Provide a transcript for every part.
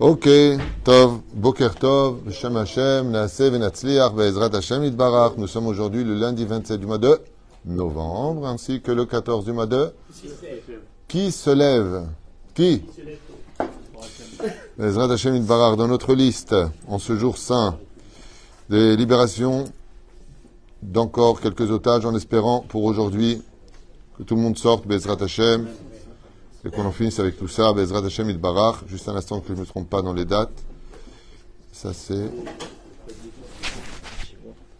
Ok, Tov, Boker Tov, Shem Hashem, Naaseh Venatzliach, Be'ezrat Hashem Yitbarach. Nous sommes aujourd'hui le lundi 27 du mois de novembre, ainsi que le 14 du mois de... Qui se lève? Qui? Be'ezrat Hashem Yitbarach, dans notre liste, en ce jour saint, des libérations d'encore quelques otages, en espérant pour aujourd'hui que tout le monde sorte, Be'ezrat Hashem, et qu'on en finisse avec tout ça, Bezrat Hashem Barach, juste un instant que je ne me trompe pas dans les dates. Ça c'est.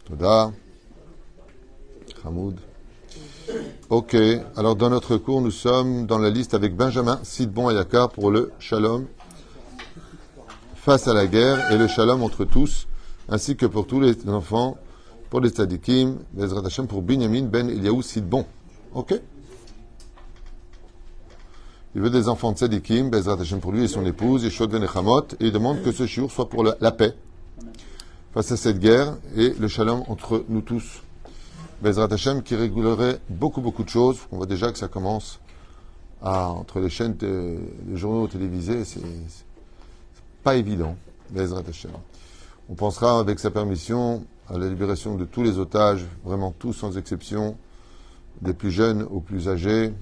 Toda. Hamoud. Ok, alors dans notre cours, nous sommes dans la liste avec Benjamin Sidbon Ayakar pour le Shalom face à la guerre et le Shalom entre tous, ainsi que pour tous les enfants, pour les tzadikim, Bezrat Hashem pour Binyamin Ben Eliaou Sidbon. Ok? Il veut des enfants de Tzadikim, Bezrat Hashem pour lui et son épouse, et Shodven et il demande que ce shiur soit pour la, paix face à cette guerre et le shalom entre nous tous. Bezrat Hashem qui régulerait beaucoup, beaucoup de choses. On voit déjà que ça commence entre les chaînes, les journaux télévisés, c'est pas évident. Bezrat Hashem. On pensera avec sa permission à la libération de tous les otages, vraiment tous sans exception, des plus jeunes aux plus âgés,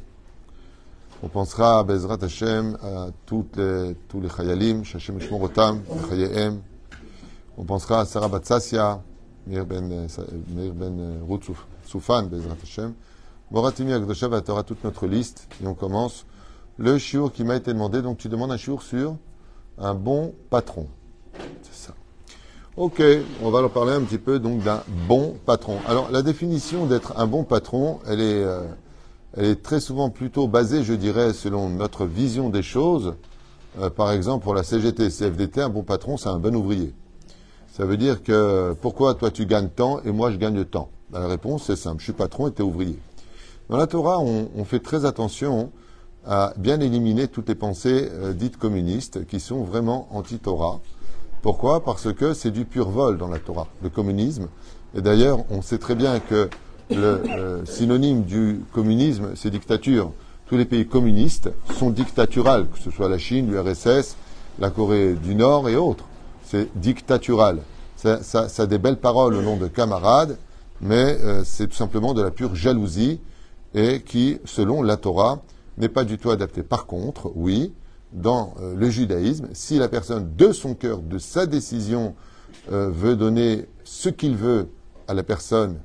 on pensera à Bezrat Hashem, à les, tous les Chayalim, Shashem Shmorotam, Chayehem. On pensera à Sarah Batsassia, Meir ben, Meir ben Ruth Soufan, Bezrat Hashem. Moratimi Agdosha va aura toute notre liste et on commence le shiur qui m'a été demandé. Donc tu demandes un shiur sur un bon patron. C'est ça. Ok, on va leur parler un petit peu donc d'un bon patron. Alors la définition d'être un bon patron, elle est euh, elle est très souvent plutôt basée, je dirais, selon notre vision des choses. Euh, par exemple, pour la CGT, CFDT, un bon patron, c'est un bon ouvrier. Ça veut dire que pourquoi toi tu gagnes tant et moi je gagne tant? Ben, La réponse c'est simple, je suis patron et tu es ouvrier. Dans la Torah, on, fait très attention à bien éliminer toutes les pensées euh, dites communistes qui sont vraiment anti-Torah. Pourquoi? Parce que c'est du pur vol dans la Torah, le communisme. Et d'ailleurs, on sait très bien que le synonyme du communisme, c'est dictature. Tous les pays communistes sont dictaturales, que ce soit la Chine, l'URSS, la Corée du Nord et autres. C'est dictatural. Ça, ça, a des belles paroles au nom de camarades, mais euh, c'est tout simplement de la pure jalousie et qui, selon la Torah, n'est pas du tout adapté. Par contre, oui, dans euh, le judaïsme, si la personne, de son cœur, de sa décision, euh, veut donner ce qu'il veut à la personne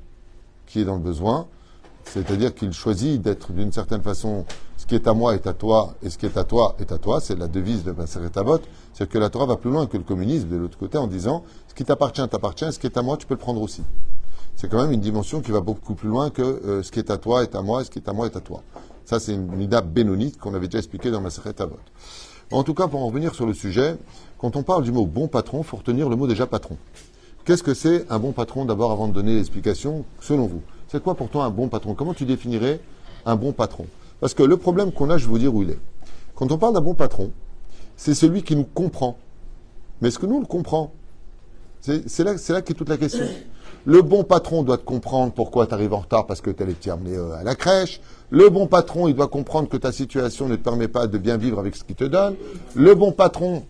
qui est dans le besoin, c'est-à-dire qu'il choisit d'être d'une certaine façon, ce qui est à moi est à toi, et ce qui est à toi est à toi, c'est la devise de Maseret Avot, c'est que la Torah va plus loin que le communisme de l'autre côté en disant, ce qui t'appartient t'appartient, ce qui est à moi tu peux le prendre aussi. C'est quand même une dimension qui va beaucoup plus loin que euh, ce qui est à toi est à moi, et ce qui est à moi est à toi. Ça, c'est une mida bénonite qu'on avait déjà expliqué dans Maseret Avot. En tout cas, pour en revenir sur le sujet, quand on parle du mot bon patron, il faut retenir le mot déjà patron. Qu'est-ce que c'est un bon patron d'abord avant de donner l'explication selon vous C'est quoi pour toi un bon patron? Comment tu définirais un bon patron? Parce que le problème qu'on a, je vais vous dire où il est. Quand on parle d'un bon patron, c'est celui qui nous comprend. Mais est-ce que nous, on le comprend? C'est là, là qu'est toute la question. Le bon patron doit te comprendre pourquoi tu arrives en retard parce que tu allais t'emmener euh, à la crèche. Le bon patron, il doit comprendre que ta situation ne te permet pas de bien vivre avec ce qu'il te donne. Le bon patron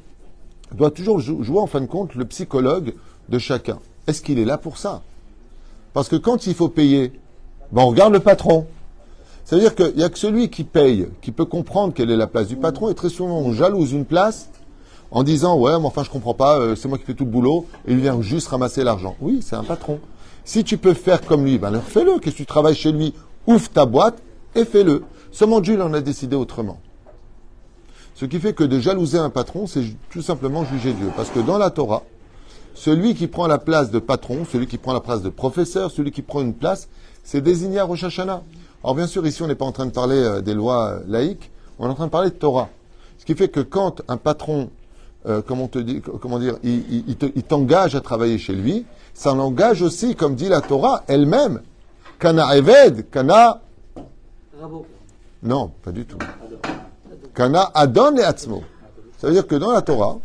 doit toujours jouer en fin de compte le psychologue de chacun. Est-ce qu'il est là pour ça? Parce que quand il faut payer, ben on regarde le patron. Ça veut dire qu'il n'y a que celui qui paye, qui peut comprendre quelle est la place du patron, et très souvent on jalouse une place en disant Ouais, mais enfin je comprends pas, euh, c'est moi qui fais tout le boulot, et il vient juste ramasser l'argent. Oui, c'est un patron. Si tu peux faire comme lui, ben alors fais-le. Qu'est-ce que tu travailles chez lui? Ouvre ta boîte et fais-le. Seulement Dieu en a décidé autrement. Ce qui fait que de jalouser un patron, c'est tout simplement juger Dieu. Parce que dans la Torah, celui qui prend la place de patron, celui qui prend la place de professeur, celui qui prend une place, c'est désigné à Rosh Hashanah. Alors bien sûr, ici, on n'est pas en train de parler euh, des lois euh, laïques, on est en train de parler de Torah. Ce qui fait que quand un patron, euh, comment, te dit, comment dire, il, il t'engage à travailler chez lui, ça l'engage aussi, comme dit la Torah elle-même, Kana Eved, Kana... Non, pas du tout. Kana Adon et Atzmo. Ça veut dire que dans la Torah,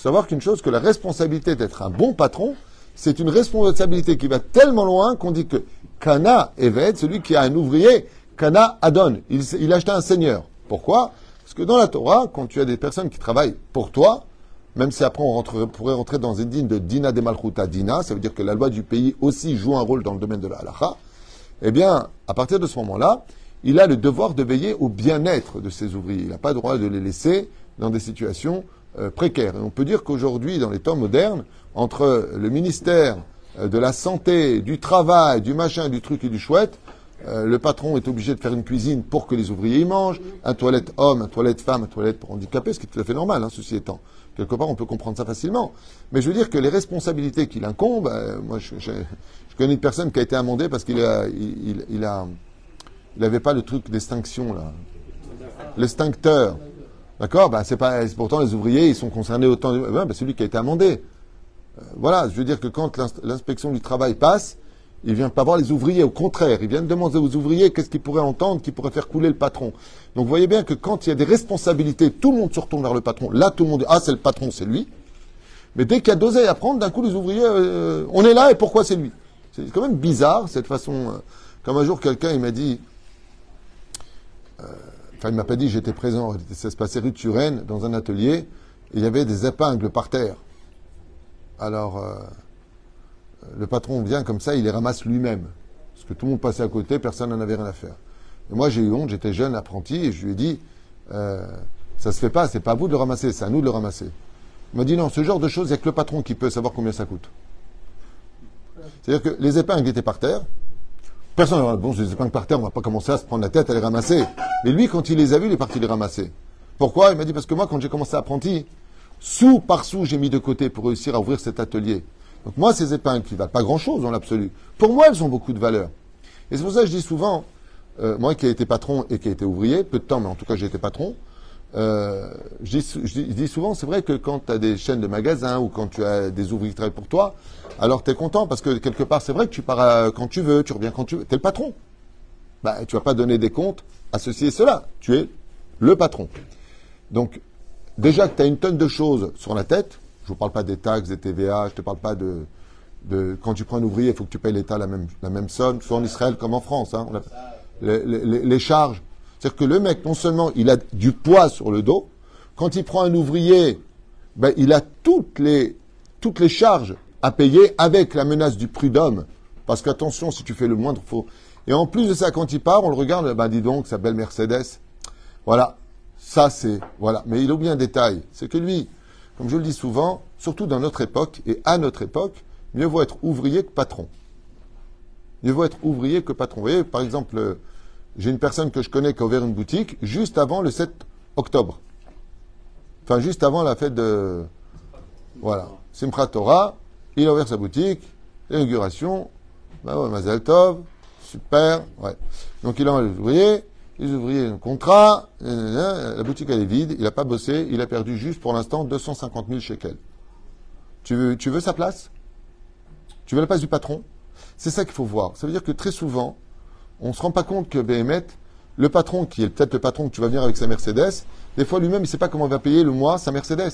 savoir qu'une chose, que la responsabilité d'être un bon patron, c'est une responsabilité qui va tellement loin qu'on dit que Kana Eved, celui qui a un ouvrier, Kana Adon, il, il achète un seigneur. Pourquoi? Parce que dans la Torah, quand tu as des personnes qui travaillent pour toi, même si après on pourrait rentrer dans une digne de Dina de Malchuta Dina, ça veut dire que la loi du pays aussi joue un rôle dans le domaine de la halacha, eh bien, à partir de ce moment-là, il a le devoir de veiller au bien-être de ses ouvriers. Il n'a pas le droit de les laisser dans des situations euh, précaires. Et on peut dire qu'aujourd'hui, dans les temps modernes, entre le ministère euh, de la santé, du travail, du machin, du truc et du chouette, euh, le patron est obligé de faire une cuisine pour que les ouvriers y mangent, un toilette homme, un toilette femme, un toilette pour handicapés, ce qui est tout à fait normal, hein, ceci étant. Quelque part, on peut comprendre ça facilement. Mais je veux dire que les responsabilités qu'il incombe, moi, je, connais une personne qui a été amendée parce qu'il a, il, il, a, il avait pas le truc d'extinction là, l'extincteur. D'accord bah, c'est pas, pourtant les ouvriers, ils sont concernés autant. Ben, c'est lui qui a été amendé. Euh, voilà, je veux dire que quand l'inspection du travail passe, il vient pas voir les ouvriers, au contraire, il vient demander aux ouvriers qu'est-ce qu'ils pourraient entendre, qui pourrait faire couler le patron. Donc vous voyez bien que quand il y a des responsabilités, tout le monde se retourne vers le patron. Là, tout le monde dit ah c'est le patron, c'est lui. Mais dès qu'il y a d'oseille à prendre, d'un coup les ouvriers, euh, on est là et pourquoi c'est lui? C'est quand même bizarre cette façon. Euh, comme un jour quelqu'un il m'a dit, enfin il m'a pas dit j'étais présent, ça se passait rue de Turenne dans un atelier, il y avait des épingles par terre. Alors le patron vient comme ça, il les ramasse lui-même. Parce que tout le monde passait à côté, personne n'en avait rien à faire. Et moi, j'ai eu honte, j'étais jeune apprenti, et je lui ai dit, euh, ça se fait pas, c'est pas à vous de le ramasser, c'est à nous de le ramasser. Il m'a dit, non, ce genre de choses, il n'y a que le patron qui peut savoir combien ça coûte. C'est-à-dire que les épingles étaient par terre. Personne n'a bon, les épingles par terre, on va pas commencer à se prendre la tête à les ramasser. Mais lui, quand il les a vus, il est parti les ramasser. Pourquoi? Il m'a dit, parce que moi, quand j'ai commencé apprenti, sous par sous, j'ai mis de côté pour réussir à ouvrir cet atelier. Donc moi, ces épingles qui valent pas grand-chose dans l'absolu, pour moi, elles ont beaucoup de valeur. Et c'est pour ça que je dis souvent, euh, moi qui ai été patron et qui ai été ouvrier, peu de temps, mais en tout cas j'ai été patron, euh, je, dis, souvent, c'est vrai que quand tu as des chaînes de magasins ou quand tu as des ouvriers qui travaillent pour toi, alors tu es content parce que quelque part, c'est vrai que tu pars quand tu veux, tu reviens quand tu veux. Tu es le patron. Bah, tu vas pas donner des comptes à ceci et cela. Tu es le patron. Donc, déjà que tu as une tonne de choses sur la tête, je ne parle pas des taxes, des TVA, je ne te parle pas de, Quand tu prends un ouvrier, il faut que tu payes l'État la même, la même somme, soit en Israël comme en France. Hein. les, charges. C'est-à-dire que le mec, non seulement il a du poids sur le dos, quand il prend un ouvrier, ben, il a toutes les, charges à payer avec la menace du prud'homme. Parce qu'attention, si tu fais le moindre faux. Et en plus de ça, quand il part, on le regarde, ben dis donc, sa belle Mercedes. Voilà. Ça, c'est. Voilà. Mais il oublie un détail. C'est que lui, comme je le dis souvent, surtout dans notre époque et à notre époque, mieux vaut être ouvrier que patron. Mieux vaut être ouvrier que patron. Vous voyez, par exemple, j'ai une personne que je connais qui a ouvert une boutique juste avant le 7 octobre. Enfin, juste avant la fête de. Voilà. Simchat Torah, il a ouvert sa boutique, l'inauguration, bah ouais, Mazel Tov, super, ouais. Donc il a les ouvriers, les ouvriers un contrat, la boutique elle est vide, il n'a pas bossé, il a perdu juste pour l'instant 250 000 shekels. Tu veux, tu veux sa place? Tu veux la place du patron? C'est ça qu'il faut voir. Ça veut dire que très souvent, on ne se rend pas compte que BMet, le patron, qui est peut-être le patron que tu vas venir avec sa Mercedes, des fois lui-même, il ne sait pas comment il va payer le mois sa Mercedes.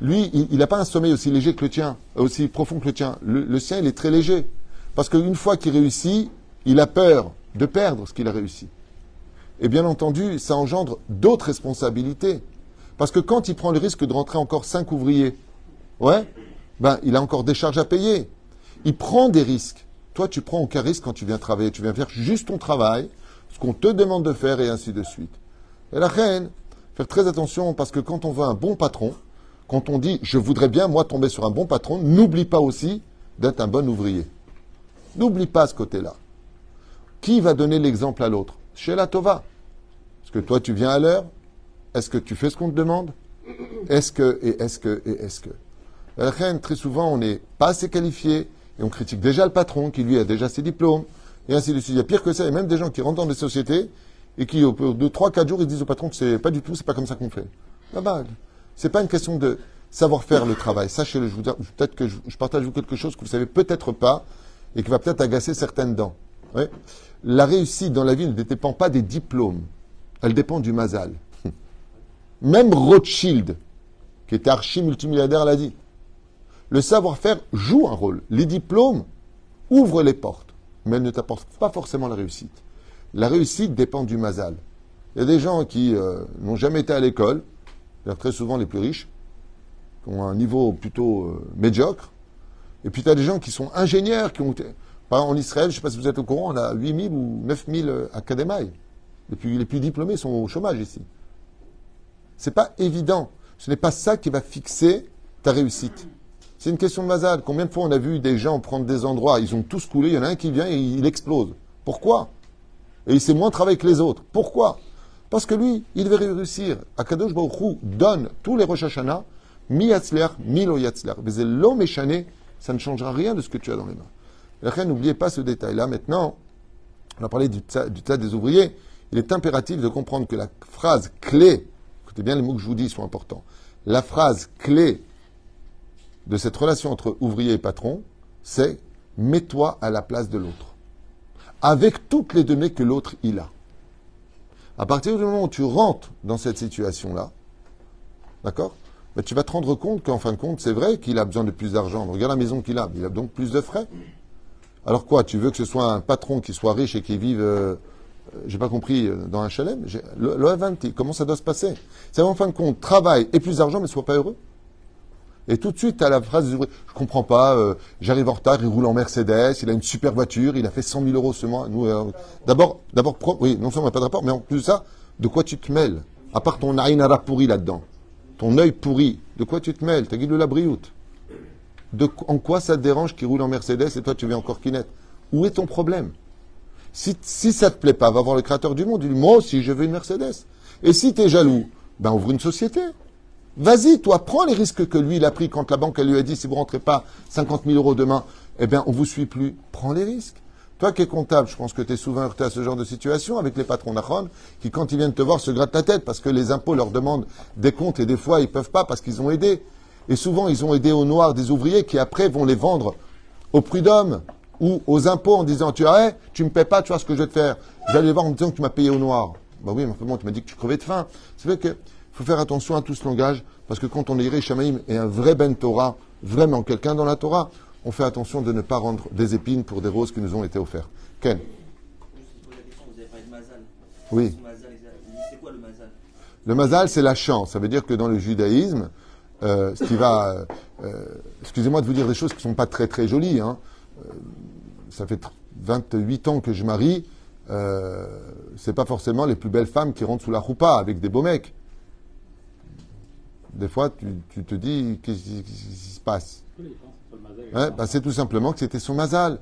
lui, il n'a pas un sommeil aussi léger que le tien, aussi profond que le tien. le sien, il est très léger. Parce qu'une fois qu'il réussit, il a peur de perdre ce qu'il a réussi. Et bien entendu, ça engendre d'autres responsabilités. Parce que quand il prend le risque de rentrer encore cinq ouvriers, ouais, ben, il a encore des charges à payer. Il prend des risques. Toi, tu prends aucun risque quand tu viens travailler. Tu viens faire juste ton travail, ce qu'on te demande de faire, et ainsi de suite. Et la reine, faire très attention, parce que quand on veut un bon patron, quand on dit je voudrais bien, moi, tomber sur un bon patron, n'oublie pas aussi d'être un bon ouvrier. N'oublie pas ce côté-là. Qui va donner l'exemple à l'autre? Chez la Tova que toi tu viens à l'heure? Est-ce que tu fais ce qu'on te demande? Est-ce que, et est-ce que, et est-ce que? Très souvent, on n'est pas assez qualifié et on critique déjà le patron qui lui a déjà ses diplômes et ainsi de suite. Il y a pire que ça, a même des gens qui rentrent dans des sociétés et qui, au bout de 3-4 jours, ils disent au patron que c'est pas du tout, c'est pas comme ça qu'on fait. Là-bas, c'est pas une question de savoir faire le travail. Sachez-le, je vous peut-être que je, partage quelque chose que vous savez peut-être pas et qui va peut-être agacer certaines dents. La réussite dans la vie ne dépend pas des diplômes elle dépend du mazal. Même Rothschild, qui était archi-multimilliardaire, l'a dit. Le savoir-faire joue un rôle. Les diplômes ouvrent les portes, mais elles ne t'apportent pas forcément la réussite. La réussite dépend du mazal. Il y a des gens qui euh, n'ont jamais été à l'école, très souvent les plus riches, qui ont un niveau plutôt euh, médiocre. Et puis tu as des gens qui sont ingénieurs, qui ont été... Par en Israël, je ne sais pas si vous êtes au courant, on a 8000 ou 9000 euh, académiques. Les plus, les plus diplômés sont au chômage ici. C'est pas évident. Ce n'est pas ça qui va fixer ta réussite. C'est une question de mazal. Combien de fois on a vu des gens prendre des endroits, ils ont tous coulé, il y en a un qui vient et il explose. Pourquoi? Et il sait moins travailler que les autres. Pourquoi? Parce que lui, il devait réussir. Akadosh Baruch donne tous les Rosh mi yatzler, mi lo yatzler. Mais l'homme échané, ça ne changera rien de ce que tu as dans les mains. Et n'oubliez pas ce détail-là. Maintenant, on a parlé du tas des ouvriers. Il est impératif de comprendre que la phrase clé, écoutez bien les mots que je vous dis sont importants, la phrase clé de cette relation entre ouvrier et patron, c'est mets-toi à la place de l'autre. Avec toutes les données que l'autre il a. À partir du moment où tu rentres dans cette situation-là, d'accord ben, Tu vas te rendre compte qu'en fin de compte, c'est vrai qu'il a besoin de plus d'argent. Regarde la maison qu'il a, il a donc plus de frais. Alors quoi Tu veux que ce soit un patron qui soit riche et qui vive, euh, j'ai pas compris, euh, dans un chalet? Le, le comment ça doit se passer? C'est en fin de compte, travail et plus d'argent, mais soit pas heureux et tout de suite, tu as la phrase, je comprends pas, euh, j'arrive en retard, il roule en Mercedes, il a une super voiture, il a fait 100 000 euros ce mois. Euh, d'abord, d'abord, oui, non seulement on n'a pas de rapport, mais en plus de ça, de quoi tu te mêles? À part ton aïnara pourri là-dedans, ton œil pourri, de quoi tu te mêles? T'as de la brioute. De, en quoi ça te dérange qu'il roule en Mercedes et toi tu viens encore kinette Où est ton problème? Si, si ça te plaît pas, va voir le créateur du monde, dis moi aussi je veux une Mercedes. Et si tu es jaloux, ben ouvre une société. Vas-y, toi, prends les risques que lui, il a pris quand la banque, elle lui a dit, si vous rentrez pas 50 000 euros demain, eh bien, on vous suit plus. Prends les risques. Toi qui es comptable, je pense que tu es souvent heurté à ce genre de situation avec les patrons d'Achron qui, quand ils viennent te voir, se grattent la tête parce que les impôts leur demandent des comptes et des fois, ils peuvent pas parce qu'ils ont aidé. Et souvent, ils ont aidé au noir des ouvriers qui, après, vont les vendre au prud'homme ou aux impôts en disant, tu arrêtes, tu me paies pas, tu vois ce que je vais te faire. Je vais aller voir en disant que tu m'as payé au noir. Bah oui, mais bon, tu m'as dit que tu crevais de faim. C'est vrai que il faut faire attention à tout ce langage, parce que quand on est Shamaïm et un vrai Ben Torah, vraiment quelqu'un dans la Torah, on fait attention de ne pas rendre des épines pour des roses qui nous ont été offertes. Ken Oui. Le mazal c'est la chance. Ça veut dire que dans le judaïsme, euh, ce qui va. Euh, euh, excusez-moi de vous dire des choses qui ne sont pas très très jolies. Hein. ça fait 28 ans que je marie. Euh, c'est pas forcément les plus belles femmes qui rentrent sous la choupa avec des beaux mecs des fois, tu, te dis, qu'est-ce qui se passe bah, C'est tout simplement que c'était son mazal.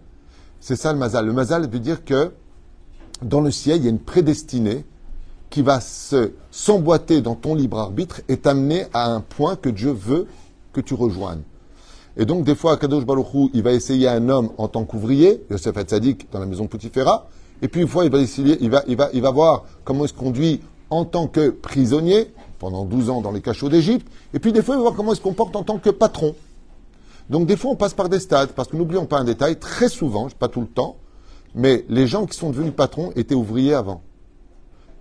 C'est ça le mazal. Le mazal veut dire que dans le ciel, il y a une prédestinée qui va se s'emboîter dans ton libre arbitre et t'amener à un point que Dieu veut que tu rejoignes. Et donc, des fois, Kadosh Baruchou, il va essayer un homme en tant qu'ouvrier, Yosef Hatzadik, dans la maison Poutifera, et puis une fois, il va essayer, il va, il va, il va voir comment il se conduit en tant que prisonnier, pendant 12 ans dans les cachots d'Égypte, et puis des fois, il va voir comment il se comporte en tant que patron. Donc des fois, on passe par des stades, parce que n'oublions pas un détail, très souvent, pas tout le temps, mais les gens qui sont devenus patrons étaient ouvriers avant.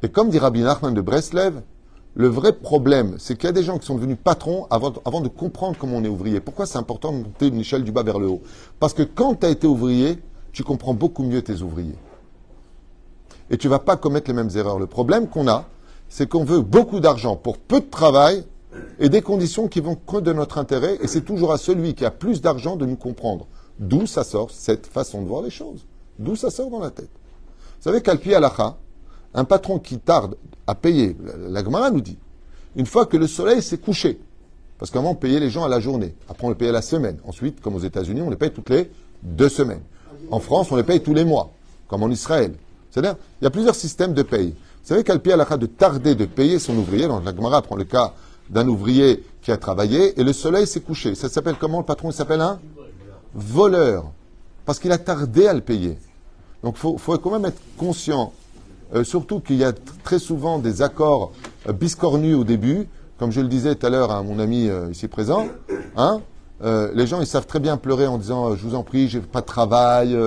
Et comme dit Rabbi Nachman de Breslev, le vrai problème, c'est qu'il y a des gens qui sont devenus patrons avant, de comprendre comment on est ouvrier. Pourquoi c'est important de monter une échelle du bas vers le haut? Parce que quand tu as été ouvrier, tu comprends beaucoup mieux tes ouvriers. Et tu ne vas pas commettre les mêmes erreurs. Le problème qu'on a, c'est qu'on veut beaucoup d'argent pour peu de travail et des conditions qui vont que de notre intérêt, et c'est toujours à celui qui a plus d'argent de nous comprendre. D'où ça sort cette façon de voir les choses D'où ça sort dans la tête Vous savez qu'Alpi Alacha, un patron qui tarde à payer, la Gemara nous dit, une fois que le soleil s'est couché, parce qu'avant on payait les gens à la journée, après on les payait à la semaine, ensuite, comme aux États-Unis, on les paye toutes les deux semaines. En France, on les paye tous les mois, comme en Israël. C'est-à-dire, il y a plusieurs systèmes de paye. Vous savez qu'Alpi Alacha de tarder de payer son ouvrier, donc la Gemara prend le cas d'un ouvrier qui a travaillé et le soleil s'est couché. Ça s'appelle comment le patron Il s'appelle un voleur. Parce qu'il a tardé à le payer. Donc il faut, quand même être conscient, euh, surtout qu'il y a très souvent des accords euh, biscornus au début, comme je le disais tout à l'heure à mon ami euh, ici présent. Hein, les gens, ils savent très bien pleurer en disant Je vous en prie, j'ai pas de travail.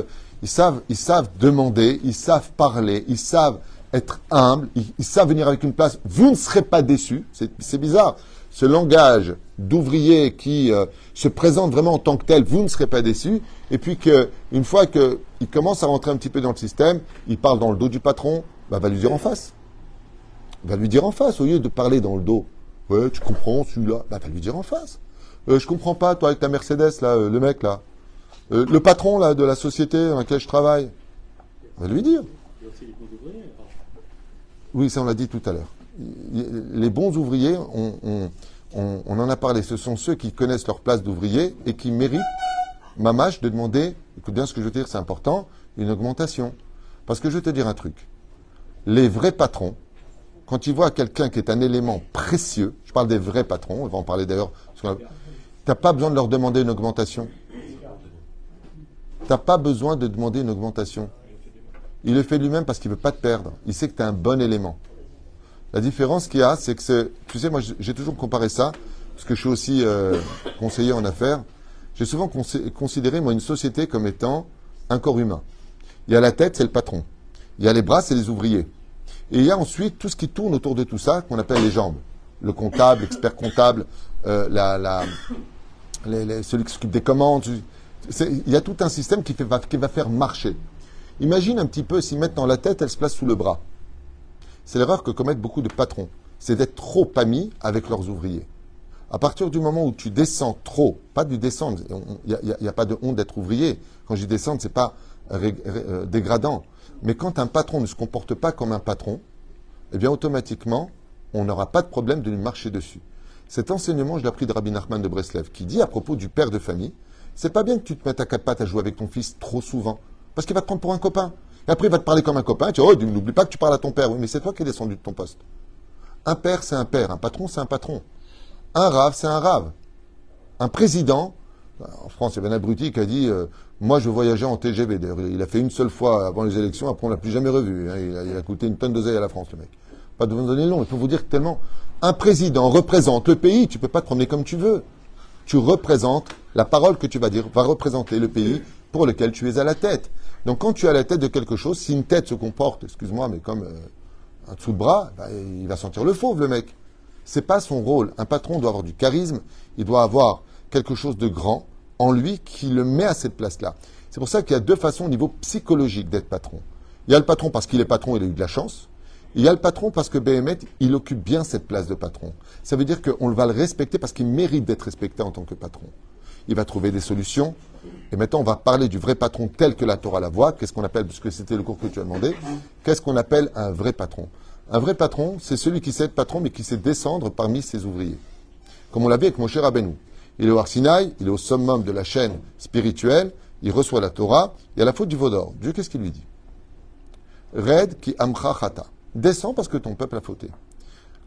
ils, savent, ils savent demander, ils savent parler, ils savent être humble, ils, savent venir avec une place, vous ne serez pas déçus. C'est bizarre. Ce langage d'ouvrier qui euh, se présente vraiment en tant que tel, vous ne serez pas déçus. Et puis qu'une fois qu'il commence à rentrer un petit peu dans le système, il parle dans le dos du patron, bah, va lui dire en face. Va lui dire en face, au lieu de parler dans le dos. Ouais, tu comprends celui-là. Bah, va lui dire en face. Euh, je comprends pas, toi, avec ta Mercedes, là, euh, le mec, là. Euh, le patron, là, de la société dans laquelle je travaille. Va lui dire. Oui, ça, on l'a dit tout à l'heure. Les bons ouvriers, on, en a parlé, ce sont ceux qui connaissent leur place d'ouvrier et qui méritent, mamache, de demander, écoute bien ce que je veux dire, c'est important, une augmentation. Parce que je vais te dire un truc. Les vrais patrons, quand ils voient quelqu'un qui est un élément précieux, je parle des vrais patrons, on va en parler d'ailleurs, tu n'as pas besoin de leur demander une augmentation. Tu n'as pas besoin de demander une augmentation. Il le fait lui-même parce qu'il ne veut pas te perdre. Il sait que tu es un bon élément. La différence qu'il y a, c'est que, tu sais, moi j'ai toujours comparé ça, parce que je suis aussi euh, conseiller en affaires. J'ai souvent considéré, moi, une société comme étant un corps humain. Il y a la tête, c'est le patron. Il y a les bras, c'est les ouvriers. Et il y a ensuite tout ce qui tourne autour de tout ça, qu'on appelle les jambes. Le comptable, l'expert comptable, euh, celui qui s'occupe des commandes. Il y a tout un système qui va faire marcher. Imagine un petit peu s'ils mettent dans la tête, elle se place sous le bras. C'est l'erreur que commettent beaucoup de patrons. C'est d'être trop amis avec leurs ouvriers. À partir du moment où tu descends trop, pas du descendre, il n'y a, pas de honte d'être ouvrier. Quand je dis descendre, c'est pas euh, dégradant. Mais quand un patron ne se comporte pas comme un patron, eh bien automatiquement, on n'aura pas de problème de lui marcher dessus. Cet enseignement, je l'ai appris de Rabbi Nachman de Breslev, qui dit à propos du père de famille, c'est pas bien que tu te mettes à quatre pattes à jouer avec ton fils trop souvent, parce qu'il va te prendre pour un copain. Et après, il va te parler comme un copain. Tu dis, oh, n'oublie pas que tu parles à ton père. Oui, mais c'est toi qui es descendu de ton poste. Un père, c'est un père. Un patron, c'est un patron. Un rave, c'est un rave. Un président, en France, il y avait un abruti qui a dit euh, Moi, je voyageais en TGV. D'ailleurs, il a fait une seule fois avant les élections, après, on ne l'a plus jamais revu. Hein. Il, a, coûté une tonne d'oseille à la France, le mec. Pas de vous donner le nom. Il faut vous dire tellement. Un président représente le pays. Tu ne peux pas te promener comme tu veux. Tu représentes la parole que tu vas dire, va représenter le pays pour lequel tu es à la tête. Donc quand tu à la tête de quelque chose, si une tête se comporte, excuse-moi, mais comme euh, un dessous de bras, bah, il va sentir le fauve, le mec. C'est pas son rôle. Un patron doit avoir du charisme, il doit avoir quelque chose de grand en lui qui le met à cette place-là. C'est pour ça qu'il y a deux façons au niveau psychologique d'être patron. Il y a le patron parce qu'il est patron, il a eu de la chance. Il y a le patron parce que BMet, il occupe bien cette place de patron. Ça veut dire qu'on va le respecter parce qu'il mérite d'être respecté en tant que patron. Il va trouver des solutions, et maintenant, on va parler du vrai patron tel que la Torah la voit. Qu'est-ce qu'on appelle, puisque c'était le cours que tu as demandé, qu'est-ce qu'on appelle un vrai patron? Un vrai patron, c'est celui qui sait être patron, mais qui sait descendre parmi ses ouvriers. Comme on l'a vu avec Moshe Rabbeinu. Il est au Arsinaï, il est au summum de la chaîne spirituelle, il reçoit la Torah, il a la faute du Vaudor. Dieu, qu'est-ce qu'il lui dit? Red qui amcha chata. Descends parce que ton peuple a fauté.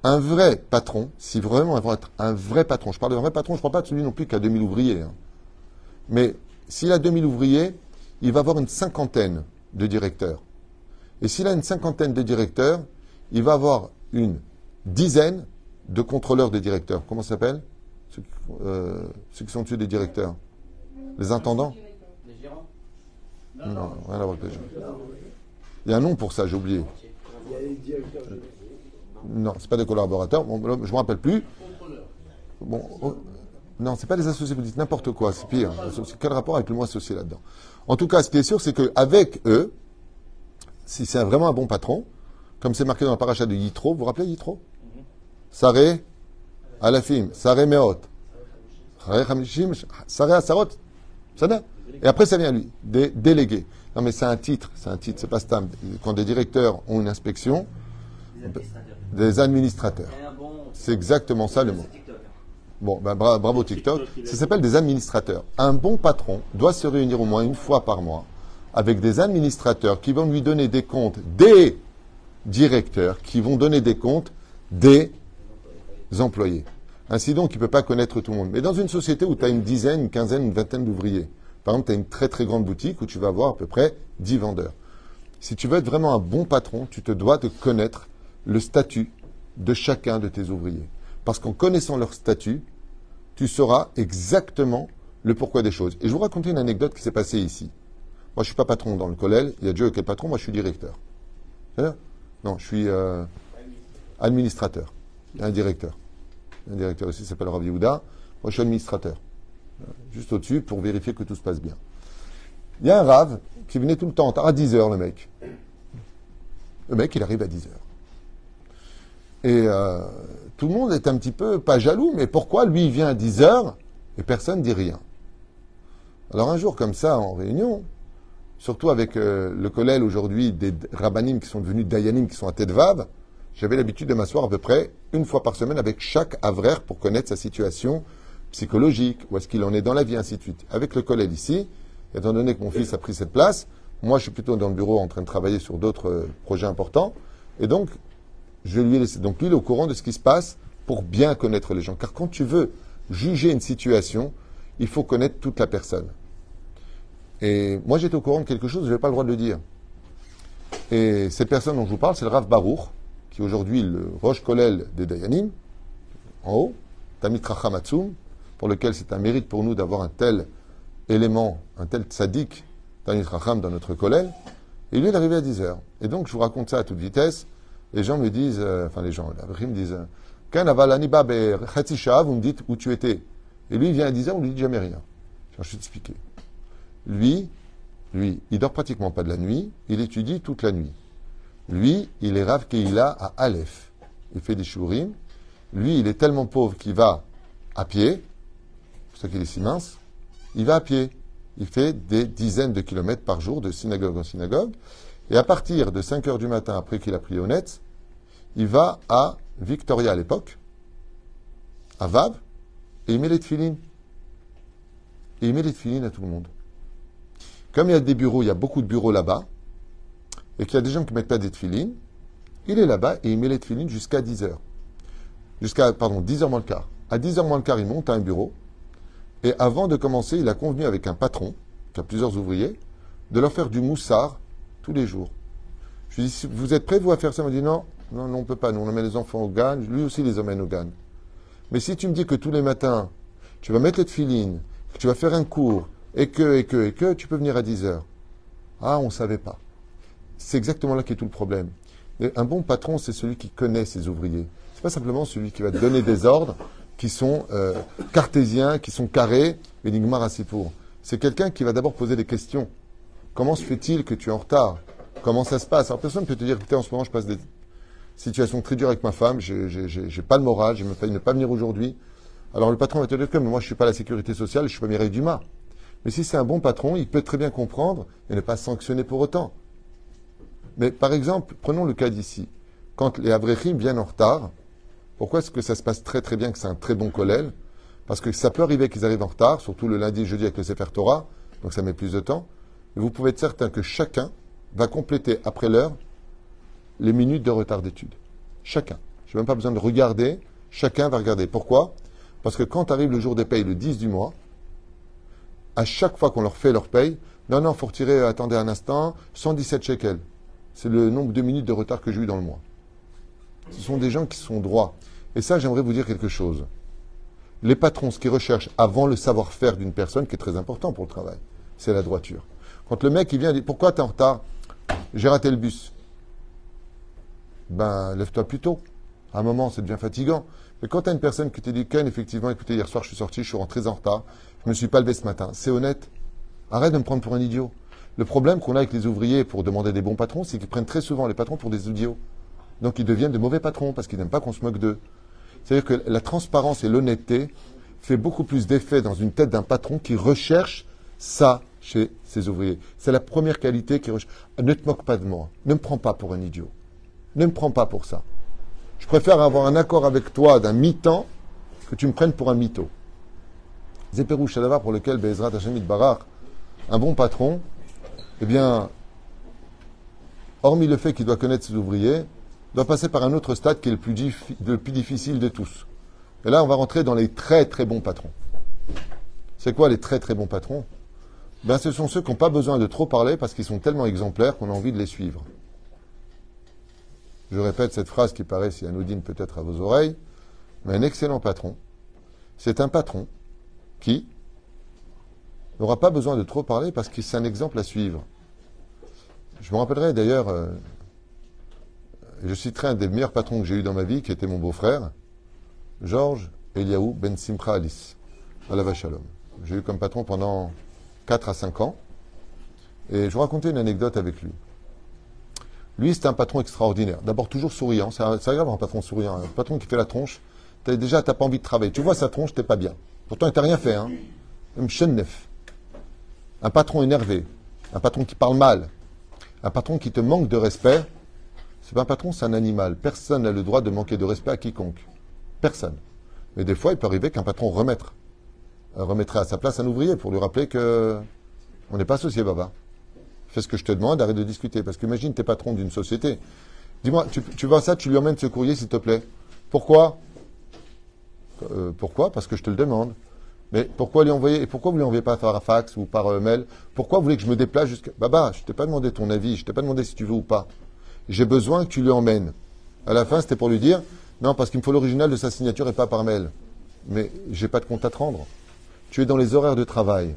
Un vrai patron, si vraiment il va être un vrai patron, je parle de vrai patron, je ne parle pas de celui non plus qui a 2000 ouvriers, hein. mais s'il a 2000 ouvriers, il va avoir une cinquantaine de directeurs. Et s'il a une cinquantaine de directeurs, il va avoir une dizaine de contrôleurs de directeurs. Comment ça s'appelle? Ceux, euh, ceux, qui sont dessus des directeurs Les intendants? Les gérants? Non, rien à voir avec les gérants. Il y a un nom pour ça, j'ai oublié. Il y a les directeurs Non, ce pas des collaborateurs. Bon, je ne me rappelle plus. Bon, oh, non, c'est pas les associés, vous dites n'importe quoi, c'est pire. Quel rapport avec le mot associé là-dedans? En tout cas, ce qui est sûr, c'est qu'avec eux, si c'est vraiment un bon patron, comme c'est marqué dans la paracha de Yitro, vous vous rappelez Yitro? Saré Alafim, Saré Meot, Saré Asarot, Et après, ça vient à lui, des délégués. Non, mais c'est un titre, c'est un titre, c'est pas stable. Quand des directeurs ont une inspection, des administrateurs. C'est exactement ça le mot. Bon, ben, bravo TikTok. Ça s'appelle des administrateurs. Un bon patron doit se réunir au moins une fois par mois avec des administrateurs qui vont lui donner des comptes des directeurs, qui vont donner des comptes des employés. Ainsi donc, il ne peut pas connaître tout le monde. Mais dans une société où tu as une dizaine, une quinzaine, une vingtaine d'ouvriers, par exemple, tu as une très très grande boutique où tu vas avoir à peu près 10 vendeurs. Si tu veux être vraiment un bon patron, tu te dois de connaître le statut de chacun de tes ouvriers. Parce qu'en connaissant leur statut, tu sauras exactement le pourquoi des choses. Et je vous raconter une anecdote qui s'est passée ici. Moi, je ne suis pas patron dans le collège. Il y a Dieu qui est patron. Moi, je suis directeur. Non, je suis euh, administrateur. Il y a un directeur. Un directeur ici s'appelle Rav Yehuda. Moi, je suis administrateur. Juste au-dessus pour vérifier que tout se passe bien. Il y a un Rav qui venait tout le temps, à 10 heures, le mec. Le mec, il arrive à 10 heures. Et euh, tout le monde est un petit peu, pas jaloux, mais pourquoi lui il vient à 10 heures et personne ne dit rien? Alors un jour comme ça, en réunion, surtout avec euh, le collège aujourd'hui des rabbinim qui sont devenus dayanim, qui sont à tête vave, j'avais l'habitude de m'asseoir à peu près une fois par semaine avec chaque avraire pour connaître sa situation psychologique, où est-ce qu'il en est dans la vie, ainsi de suite. Avec le collègue ici, étant donné que mon fils a pris cette place, moi je suis plutôt dans le bureau en train de travailler sur d'autres euh, projets importants, et donc je lui ai laissé. Donc lui, il est au courant de ce qui se passe pour bien connaître les gens. Car quand tu veux juger une situation, il faut connaître toute la personne. Et moi, j'étais au courant de quelque chose, je n'avais pas le droit de le dire. Et cette personne dont je vous parle, c'est le Rav Baruch, qui est aujourd'hui le Roche Kolel des Dayanim, en haut, Tamit Rachamatsum, pour lequel c'est un mérite pour nous d'avoir un tel élément, un tel tzaddik, Tamit Racham, dans notre Kolel. Et lui, il est arrivé à 10 heures. Et donc, je vous raconte ça à toute vitesse. Les gens me disent, euh, enfin les gens, les me disent, vous me dites où tu étais. Et lui, il vient à 10 heures, on lui dit jamais rien. Je vais t'expliquer. Lui, lui, il dort pratiquement pas de la nuit, il étudie toute la nuit. Lui, il est Rav Keila à Aleph. Il fait des shurim. Lui, il est tellement pauvre qu'il va à pied, pour ça qu'il est si mince, il va à pied. Il fait des dizaines de kilomètres par jour de synagogue en synagogue. Et à partir de 5 heures du matin, après qu'il a pris honnête, il va à Victoria à l'époque, à Vab, et il met les tefilines. Et il met les tefilines à tout le monde. Comme il y a des bureaux, il y a beaucoup de bureaux là-bas, et qu'il y a des gens qui ne mettent pas des tefilines, il est là-bas et il met les tefilines jusqu'à 10 heures. Jusqu'à, pardon, 10 heures moins le quart. À 10 heures moins le quart, il monte à un bureau, et avant de commencer, il a convenu avec un patron, qui a plusieurs ouvriers, de leur faire du moussard tous les jours. Je lui dis, vous êtes prêts, vous, à faire ça? Il m'a dit, non, non, non, on ne peut pas. Nous, on emmène les enfants au GAN. Lui aussi les emmène au GAN. Mais si tu me dis que tous les matins, tu vas mettre les filines, que tu vas faire un cours, et que, et que, et que, tu peux venir à 10 heures. Ah, on ne savait pas. C'est exactement là qu'est tout le problème. un bon patron, c'est celui qui connaît ses ouvriers. C'est pas simplement celui qui va donner des ordres qui sont euh, cartésiens, qui sont carrés, et pour. C'est quelqu'un qui va d'abord poser des questions. Comment se fait-il que tu es en retard? Comment ça se passe? Alors personne ne peut te dire, écoutez, en ce moment, je passe des situation très dure avec ma femme, je n'ai pas le moral, j'ai failli ne pas venir aujourd'hui. Alors le patron va te dire que moi je suis pas la sécurité sociale, je suis pas Mireille Dumas. Mais si c'est un bon patron, il peut très bien comprendre et ne pas sanctionner pour autant. Mais par exemple, prenons le cas d'ici. Quand les Avrechim viennent en retard, pourquoi est-ce que ça se passe très très bien, que c'est un très bon collèle Parce que ça peut arriver qu'ils arrivent en retard, surtout le lundi et jeudi avec le Sefer Torah, donc ça met plus de temps. Et vous pouvez être certain que chacun va compléter après l'heure les minutes de retard d'étude. Chacun. Je n'ai même pas besoin de regarder. Chacun va regarder. Pourquoi? Parce que quand arrive le jour des payes, le 10 du mois, à chaque fois qu'on leur fait leur paye, non, non, il faut retirer, attendez un instant, 117 shekels. C'est le nombre de minutes de retard que j'ai eu dans le mois. Ce sont des gens qui sont droits. Et ça, j'aimerais vous dire quelque chose. Les patrons, ce qu'ils recherchent avant le savoir-faire d'une personne, qui est très important pour le travail, c'est la droiture. Quand le mec, il vient, il dit Pourquoi tu es en retard? J'ai raté le bus ben lève-toi plus tôt. À un moment, c'est bien fatigant. Mais quand tu as une personne qui te dit, effectivement, écoutez, hier soir, je suis sorti, je suis rentré en retard, je me suis pas levé ce matin, c'est honnête. Arrête de me prendre pour un idiot. Le problème qu'on a avec les ouvriers pour demander des bons patrons, c'est qu'ils prennent très souvent les patrons pour des idiots. Donc ils deviennent de mauvais patrons parce qu'ils n'aiment pas qu'on se moque d'eux. C'est-à-dire que la transparence et l'honnêteté fait beaucoup plus d'effet dans une tête d'un patron qui recherche ça chez ses ouvriers. C'est la première qualité qui recherche. Ne te moque pas de moi. Ne me prends pas pour un idiot. Ne me prends pas pour ça. Je préfère avoir un accord avec toi d'un mi-temps que tu me prennes pour un mytho. Zéperou Shadava pour lequel Bezrat Hashemit Barak, un bon patron, eh bien, hormis le fait qu'il doit connaître ses ouvriers, doit passer par un autre stade qui est le plus, le plus difficile de tous. Et là, on va rentrer dans les très très bons patrons. C'est quoi les très très bons patrons? Ben, Ce sont ceux qui n'ont pas besoin de trop parler parce qu'ils sont tellement exemplaires qu'on a envie de les suivre. Je répète cette phrase qui paraît si anodine peut-être à vos oreilles, mais un excellent patron, c'est un patron qui n'aura pas besoin de trop parler parce que c'est un exemple à suivre. Je me rappellerai d'ailleurs, euh, je citerai un des meilleurs patrons que j'ai eu dans ma vie, qui était mon beau-frère, Georges Eliaou Ben Simcha Alice, à la Vachalom. J'ai eu comme patron pendant 4 à 5 ans, et je vous racontais une anecdote avec lui. Lui, c'était un patron extraordinaire. D'abord, toujours souriant. C'est agréable un patron souriant. Un patron qui fait la tronche. As, déjà, tu n'as pas envie de travailler. Tu vois sa tronche, t'es pas bien. Pourtant, il t'a rien fait. Hein. Un patron énervé. Un patron qui parle mal. Un patron qui te manque de respect. C'est pas un patron, c'est un animal. Personne n'a le droit de manquer de respect à quiconque. Personne. Mais des fois, il peut arriver qu'un patron remettre, euh, remettrait à sa place un ouvrier pour lui rappeler que on n'est pas associé, Baba. Fais ce que je te demande, arrête de discuter. Parce qu'imagine, tu es patron d'une société. Dis-moi, tu, vois ça, tu lui emmènes ce courrier, s'il te plaît. Pourquoi euh, Pourquoi? Parce que je te le demande. Mais pourquoi lui envoyer Et pourquoi vous ne lui envoyez pas par fax ou par euh, mail? Pourquoi vous voulez que je me déplace jusqu'à Baba Je t'ai pas demandé ton avis, je t'ai pas demandé si tu veux ou pas. J'ai besoin que tu lui emmènes. À la fin, c'était pour lui dire non, parce qu'il me faut l'original de sa signature et pas par mail. Mais j'ai pas de compte à te rendre. Tu es dans les horaires de travail.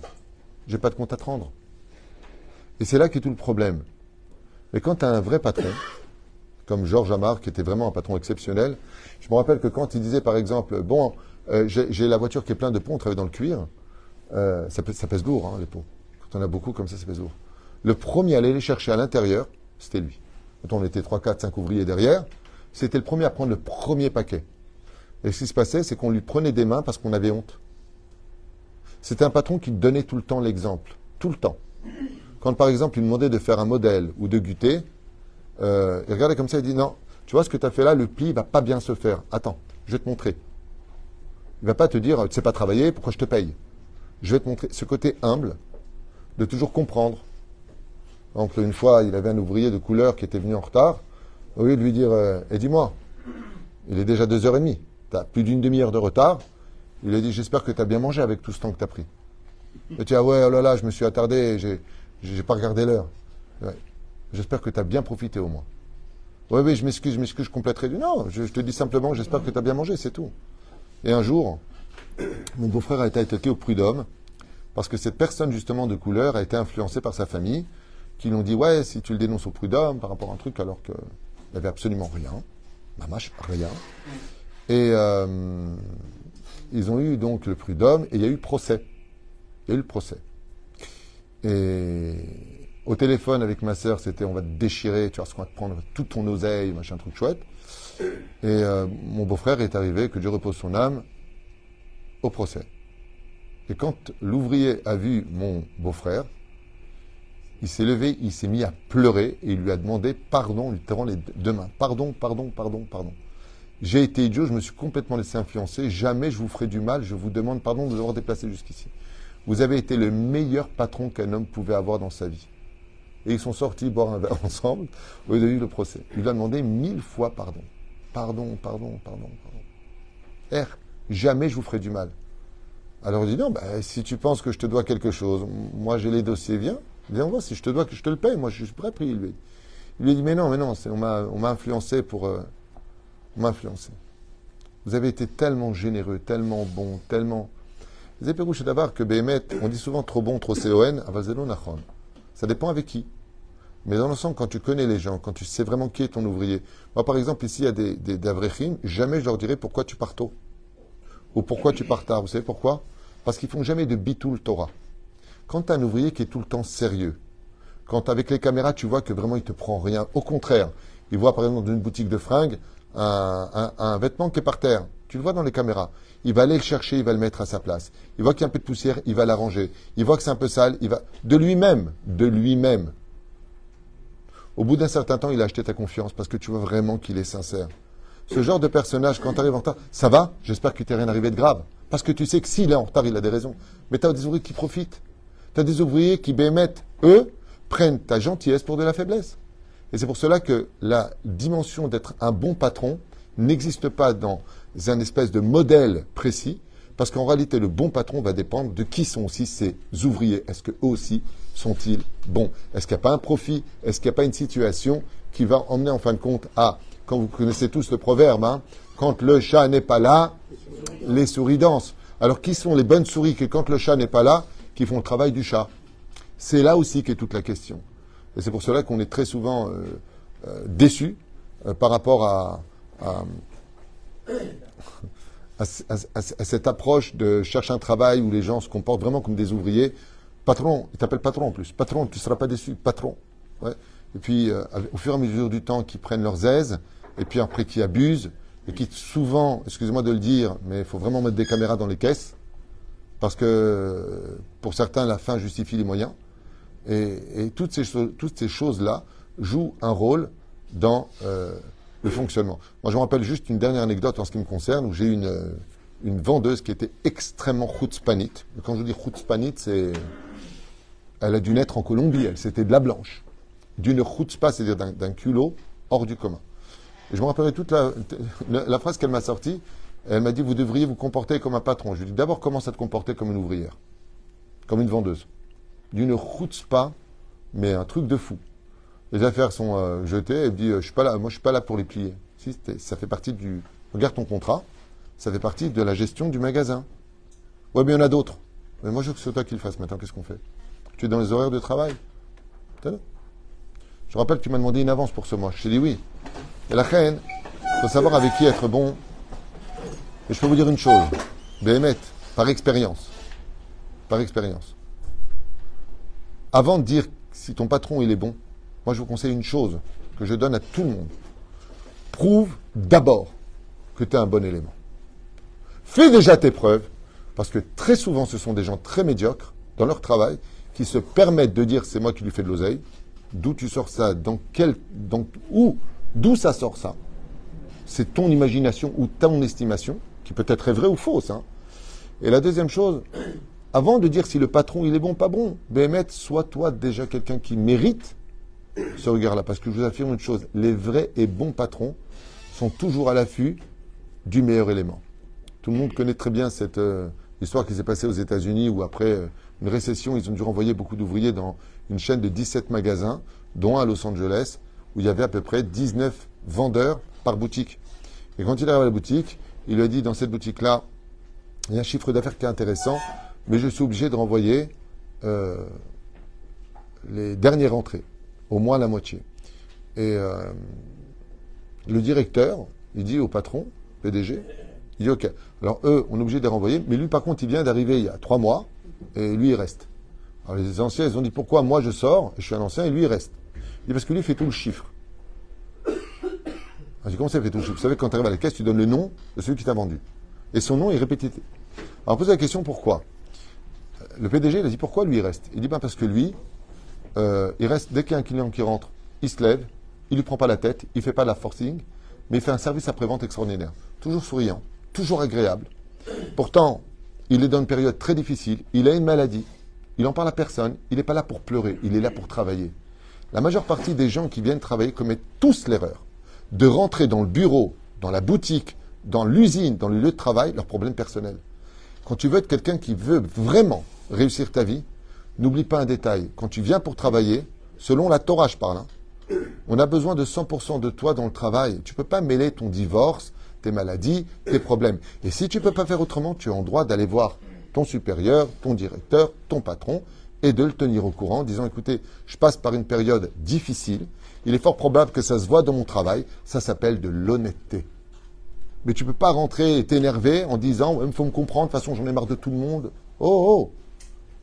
J'ai pas de compte à te rendre. Et c'est là qu'est tout le problème. Mais quand tu as un vrai patron, comme Georges Amar, qui était vraiment un patron exceptionnel, je me rappelle que quand il disait par exemple, bon, euh, j'ai la voiture qui est pleine de pots, on travaille dans le cuir, euh, ça, pèse, lourd, hein, les pots. Quand on a beaucoup comme ça, ça pèse lourd. Le premier à aller les chercher à l'intérieur, c'était lui. Quand on était 3, 4, 5 ouvriers derrière, c'était le premier à prendre le premier paquet. Et ce qui se passait, c'est qu'on lui prenait des mains parce qu'on avait honte. C'était un patron qui donnait tout le temps l'exemple. Tout le temps. Quand par exemple il demandait de faire un modèle ou de gutter, euh, il regardait comme ça et dit non, tu vois ce que tu as fait là, le pli va pas bien se faire. Attends, je vais te montrer. Il va pas te dire tu sais pas travailler, pourquoi je te paye? Je vais te montrer ce côté humble de toujours comprendre. Donc une fois, il avait un ouvrier de couleur qui était venu en retard. Au lieu de lui dire euh, et dis-moi, il est déjà deux heures et demie, tu as plus d'une demi-heure de retard. Il a dit j'espère que tu as bien mangé avec tout ce temps que tu as pris. Et tu dis ah ouais, oh là là, je me suis attardé, j'ai j'ai pas regardé l'heure. J'espère que tu as bien profité au moins. Oui, oui, je m'excuse, je m'excuse, je compléterai. Non, je, te dis simplement, j'espère que tu as bien mangé, c'est tout. Et un jour, mon beau-frère a été attaqué au prud'homme parce que cette personne, justement, de couleur, a été influencée par sa famille, qui l'ont dit Ouais, si tu le dénonces au prud'homme par rapport à un truc, alors qu'il n'y avait absolument rien, mamache, rien. Et euh, ils ont eu donc le prud'homme et il y a eu procès. Il y a eu le procès. Et au téléphone avec ma sœur, c'était on va te déchirer, tu vas te prendre tout ton oseille, machin truc chouette. Et euh, mon beau-frère est arrivé, que Dieu repose son âme, au procès. Et quand l'ouvrier a vu mon beau-frère, il s'est levé, il s'est mis à pleurer et il lui a demandé pardon, lui tirant les deux mains. Pardon, pardon, pardon, pardon. J'ai été idiot, je me suis complètement laissé influencer. Jamais je vous ferai du mal, je vous demande pardon de vous avoir déplacé jusqu'ici. Vous avez été le meilleur patron qu'un homme pouvait avoir dans sa vie. Et ils sont sortis boire un verre ensemble au de le procès. Il lui a demandé mille fois pardon. Pardon, pardon, pardon, pardon. R, jamais je vous ferai du mal. Alors il dit non, bah, si tu penses que je te dois quelque chose, moi j'ai les dossiers, viens, viens voir si je te dois que je te le paye, moi je suis prêt à payer. Lui. Il lui dit mais non, mais non, on m'a influencé pour... Euh, influencé. Vous avez été tellement généreux, tellement bon, tellement... Zéperouche d'abord que on dit souvent trop bon, trop CON. Ça dépend avec qui. Mais dans l'ensemble, quand tu connais les gens, quand tu sais vraiment qui est ton ouvrier. Moi, par exemple, ici, il y a des, des jamais je leur dirais pourquoi tu pars tôt. Ou pourquoi tu pars tard. Vous savez pourquoi? Parce qu'ils font jamais de bitul Torah. Quand tu as un ouvrier qui est tout le temps sérieux, quand avec les caméras, tu vois que vraiment il te prend rien, au contraire, il voit par exemple dans une boutique de fringues un, un vêtement qui est par terre. Tu le vois dans les caméras. Il va aller le chercher, il va le mettre à sa place. Il voit qu'il y a un peu de poussière, il va l'arranger. Il voit que c'est un peu sale, il va. De lui-même, de lui-même. Au bout d'un certain temps, il a acheté ta confiance parce que tu vois vraiment qu'il est sincère. Ce genre de personnage, quand tu arrives en retard, ça va, j'espère qu'il t'est rien arrivé de grave. Parce que tu sais que s'il est en retard, il a des raisons. Mais tu as des ouvriers qui profitent. Tu as des ouvriers qui bémettent, eux, prennent ta gentillesse pour de la faiblesse. Et c'est pour cela que la dimension d'être un bon patron n'existe pas dans un espèce de modèle précis, parce qu'en réalité, le bon patron va dépendre de qui sont aussi ses ouvriers. Est-ce qu'eux aussi sont-ils bons? Est-ce qu'il n'y a pas un profit? Est-ce qu'il n'y a pas une situation qui va emmener en fin de compte à, quand vous connaissez tous le proverbe, hein, quand le chat n'est pas là, les souris dansent. Alors qui sont les bonnes souris que quand le chat n'est pas là, qui font le travail du chat? C'est là aussi qu'est toute la question. Et c'est pour cela qu'on est très souvent euh, euh, euh, par rapport à, cette approche de chercher un travail où les gens se comportent vraiment comme des ouvriers. Patron, il t'appelle patron en plus. Patron, tu ne seras pas déçu. Patron. et puis euh, au fur et à mesure du temps, qui prennent leurs aises, et puis après qui abusent, et qui souvent, excusez-moi de le dire, mais il faut vraiment mettre des caméras dans les caisses, parce que pour certains, la fin justifie les moyens. Et, toutes ces, toutes ces choses-là jouent un rôle dans euh, fonctionnement. Moi, je me rappelle juste une dernière anecdote en ce qui me concerne, où j'ai eu une, une vendeuse qui était extrêmement chutzpanite. Quand je dis chutzpanite, c'est... Elle a dû naître en Colombie, elle, c'était de la blanche. D'une chutzpah, c'est-à-dire d'un culot hors du commun. Et je me rappellerai toute la, phrase qu'elle m'a sortie. Elle m'a dit, vous devriez vous comporter comme un patron. Je lui ai dit, d'abord, commence à te comporter comme une ouvrière? Comme une vendeuse. D'une chutzpah, mais un truc de fou. Les affaires sont euh, jetées, elle dit, euh, je suis pas là, moi je suis pas là pour les plier. Si, ça fait partie du... Regarde ton contrat, ça fait partie de la gestion du magasin. Ouais, mais il y en a d'autres. Mais moi je veux que c'est toi qui le fasses maintenant, qu'est-ce qu'on fait? Tu es dans les horaires de travail? Je rappelle que tu m'as demandé une avance pour ce mois. Je t'ai dit oui. Et la reine, il faut savoir avec qui être bon. Et je peux vous dire une chose, Béhémet, par expérience, par expérience, avant de dire si ton patron il est bon, moi, je vous conseille une chose que je donne à tout le monde. Prouve d'abord que tu es un bon élément. Fais déjà tes preuves, parce que très souvent, ce sont des gens très médiocres dans leur travail qui se permettent de dire c'est moi qui lui fais de l'oseille. D'où tu sors ça? Dans quel, où D'où ça sort ça? C'est ton imagination ou ton estimation, qui peut être vraie ou fausse. Hein. Et la deuxième chose, avant de dire si le patron il est bon, pas bon, Béhémet, sois toi déjà quelqu'un qui mérite ce regard-là. Parce que je vous affirme une chose, les vrais et bons patrons sont toujours à l'affût du meilleur élément. Tout le monde connaît très bien cette euh, histoire qui s'est passée aux États-Unis où après euh, une récession, ils ont dû renvoyer beaucoup d'ouvriers dans une chaîne de 17 magasins, dont à Los Angeles, où il y avait à peu près 19 vendeurs par boutique. Et quand il arrive à la boutique, il lui a dit dans cette boutique-là, il y a un chiffre d'affaires qui est intéressant, mais je suis obligé de renvoyer euh, les dernières entrées au moins la moitié. Et euh, le directeur, il dit au patron, PDG, il dit OK. Alors eux, on est obligé de les renvoyer, mais lui par contre, il vient d'arriver il y a trois mois, et lui il reste. Alors les anciens, ils ont dit pourquoi moi je sors, je suis un ancien, et lui il reste. Il dit parce que lui il fait tout le chiffre. Alors, comment ça fait tout le chiffre Vous savez, quand tu arrives à la caisse, tu donnes le nom de celui qui t'a vendu. Et son nom est répété. Alors pose la question pourquoi? Le PDG, il a dit pourquoi lui il reste? Il dit ben, parce que lui, euh, il reste, dès qu'il y a un client qui rentre, il se lève, il lui prend pas la tête, il fait pas de la forcing, mais il fait un service après-vente extraordinaire. Toujours souriant, toujours agréable. Pourtant, il est dans une période très difficile, il a une maladie, il en parle à personne, il n'est pas là pour pleurer, il est là pour travailler. La majeure partie des gens qui viennent travailler commettent tous l'erreur de rentrer dans le bureau, dans la boutique, dans l'usine, dans le lieu de travail, leurs problèmes personnels. Quand tu veux être quelqu'un qui veut vraiment réussir ta vie, N'oublie pas un détail. Quand tu viens pour travailler, selon la Torah, je parle, hein, on a besoin de 100% de toi dans le travail. Tu ne peux pas mêler ton divorce, tes maladies, tes problèmes. Et si tu ne peux pas faire autrement, tu as en droit d'aller voir ton supérieur, ton directeur, ton patron, et de le tenir au courant, en disant écoutez, je passe par une période difficile, il est fort probable que ça se voit dans mon travail, ça s'appelle de l'honnêteté. Mais tu ne peux pas rentrer et t'énerver en disant il faut me comprendre, de toute façon j'en ai marre de tout le monde. Oh oh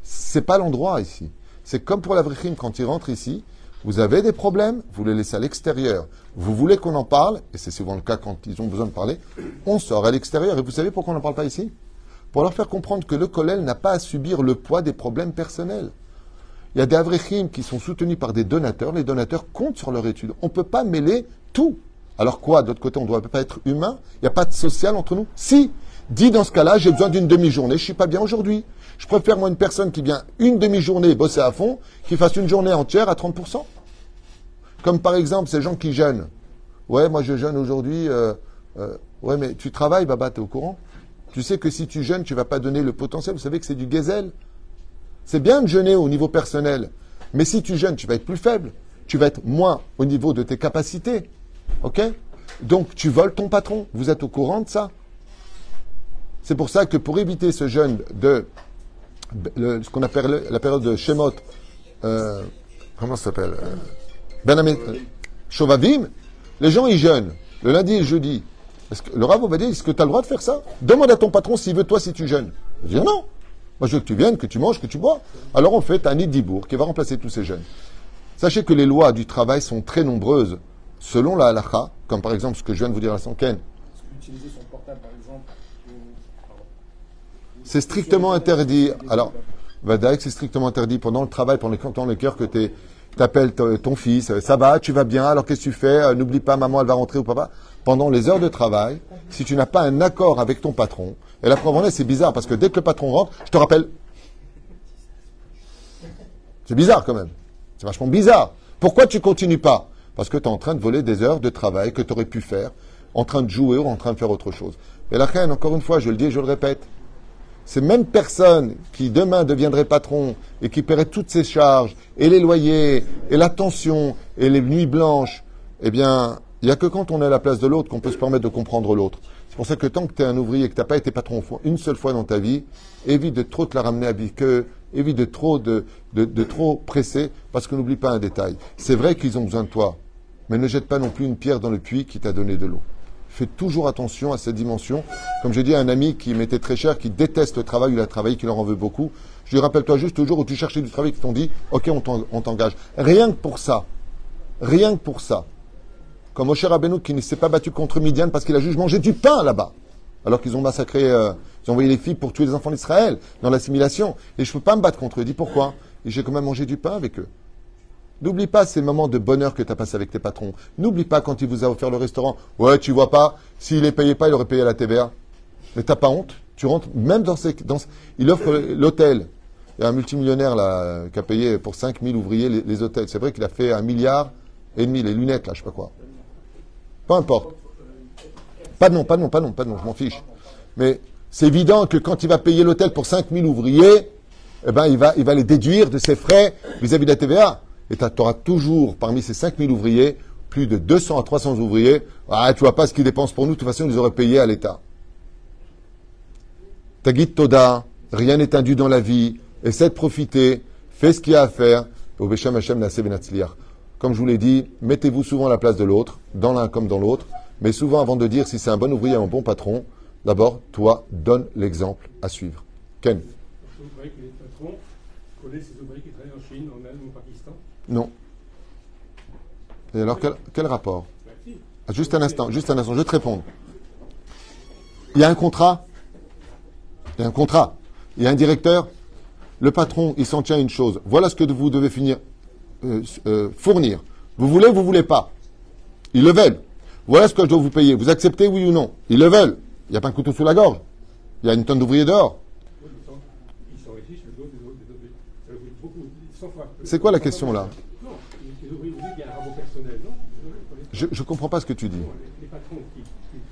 c'est pas l'endroit ici. C'est comme pour la vrichim, quand ils rentrent ici, vous avez des problèmes, vous les laissez à l'extérieur. Vous voulez qu'on en parle, et c'est souvent le cas quand ils ont besoin de parler, on sort à l'extérieur. Et vous savez pourquoi on n'en parle pas ici? Pour leur faire comprendre que le collèle n'a pas à subir le poids des problèmes personnels. Il y a des avrichim qui sont soutenus par des donateurs. Les donateurs comptent sur leur étude. On ne peut pas mêler tout. Alors quoi D'autre côté, on ne doit pas être humain? Il n'y a pas de social entre nous? Si Dis dans ce cas-là, j'ai besoin d'une demi-journée, je suis pas bien aujourd'hui. Je préfère, moi, une personne qui vient une demi-journée bosser à fond, qui fasse une journée entière à 30%. Comme par exemple ces gens qui jeûnent. Ouais, moi je jeûne aujourd'hui. Euh, euh, ouais, mais tu travailles, Baba, tu es au courant Tu sais que si tu jeûnes, tu vas pas donner le potentiel. Vous savez que c'est du gazelle. C'est bien de jeûner au niveau personnel. Mais si tu jeûnes, tu vas être plus faible. Tu vas être moins au niveau de tes capacités. OK? Donc tu voles ton patron. Vous êtes au courant de ça? C'est pour ça que pour éviter ce jeûne de ce qu'on appelle la période de Shemot, euh, comment ça s'appelle euh, Ben Shovavim, les gens ils jeûnent le lundi et le jeudi. Est-ce que, le Rav va dire, est-ce que tu as le droit de faire ça? Demande à ton patron s'il veut toi si tu jeûnes. Je dis non. Moi je veux que tu viennes, que tu manges, que tu bois. Alors on fait un Dibour qui va remplacer tous ces jeûnes. Sachez que les lois du travail sont très nombreuses selon la halakha, comme par exemple ce que je viens de vous dire à Sanken. Son portable. C'est strictement interdit. Alors, Vadaïk, c'est strictement interdit pendant le travail, pendant le cœur que tu appelles ton fils, euh, ça va, tu vas bien, alors qu'est-ce que tu fais Euh, N'oublie pas, maman, elle va rentrer ou papa. Pendant les heures de travail, si tu n'as pas un accord avec ton patron, et la preuve en est, c'est bizarre, parce que dès que le patron rentre, je te rappelle. C'est bizarre quand même. C'est vachement bizarre. Pourquoi tu continues pas? Parce que tu es en train de voler des heures de travail que tu aurais pu faire, en train de jouer ou en train de faire autre chose. Et la reine, encore une fois, je le dis et je le répète, ces mêmes personnes qui demain deviendraient patrons et qui paieraient toutes ces charges, et les loyers, et la tension, et les nuits blanches, eh bien, il n'y a que quand on est à la place de l'autre qu'on peut se permettre de comprendre l'autre. C'est pour ça que tant que tu es un ouvrier et que tu n'as pas été patron une seule fois dans ta vie, évite de trop te la ramener à que évite de trop, de trop presser, parce que n'oublie pas un détail. C'est vrai qu'ils ont besoin de toi, mais ne jette pas non plus une pierre dans le puits qui t'a donné de l'eau. Fais toujours attention à cette dimension. Comme j'ai dit à un ami qui m'était très cher, qui déteste le travail, il a travaillé, qui leur en veut beaucoup. Je lui rappelle-toi juste le jour où tu cherchais du travail, qui t'ont dit, OK, on t'en- on t'engage. Rien que pour ça. Rien que pour ça. Comme Moshe Rabbeinu qui ne s'est pas battu contre Midian parce qu'il a juste mangé du pain là-bas. Alors qu'ils ont massacré, euh, ils ont envoyé les filles pour tuer les enfants d'Israël dans l'assimilation. Et je ne peux pas me battre contre eux. Il dit pourquoi? Et j'ai quand même mangé du pain avec eux. N'oublie pas ces moments de bonheur que tu as passé avec tes patrons. N'oublie pas quand il vous a offert le restaurant. Ouais, tu vois pas, s'il les payait pas, il aurait payé la TVA. Mais t'as pas honte? Tu rentres, même dans ces... Dans, il offre l'hôtel. Il y a un multimillionnaire là, qui a payé pour 5000 ouvriers les, hôtels. C'est vrai qu'il a fait un milliard et demi, les lunettes là, je sais pas quoi. Peu importe. Pas de nom, pas de nom, pas de nom, pas de nom, je m'en fiche. Mais c'est évident que quand il va payer l'hôtel pour 5000 ouvriers, eh ben, il va, il va les déduire de ses frais vis-à-vis de la TVA. Et tu auras toujours, parmi ces 5000 ouvriers, plus de 200 à 300 ouvriers. Ah, tu vois pas ce qu'ils dépensent pour nous, de toute façon, ils auraient payés à l'État. Tagit Toda, rien n'est induit dans la vie. Essaie de profiter, fais ce qu'il y a à faire. Benatzliach. Comme je vous l'ai dit, mettez-vous souvent à la place de l'autre, dans l'un comme dans l'autre. Mais souvent, avant de dire si c'est un bon ouvrier ou un bon patron, d'abord, toi, donne l'exemple à suivre. Ken Non. Et alors, quel, rapport? Ah, Juste un instant, juste un instant, je vais te répondre. Il y a un contrat. Il y a un contrat. Il y a un directeur. Le patron, il s'en tient à une chose. Voilà ce que vous devez finir, euh, euh, fournir. Vous voulez ou vous voulez pas? Ils le veulent. Voilà ce que je dois vous payer. Vous acceptez, oui ou non? Ils le veulent. Il n'y a pas un couteau sous la gorge. Il y a une tonne d'ouvriers dehors. Oui, Ils sont- ils s'enrichissent le dos des autres. des autres. Ça veut dire beaucoup, 100 fois. C'est quoi la question, là? Je ne comprends pas ce que tu dis. Les, patrons qui,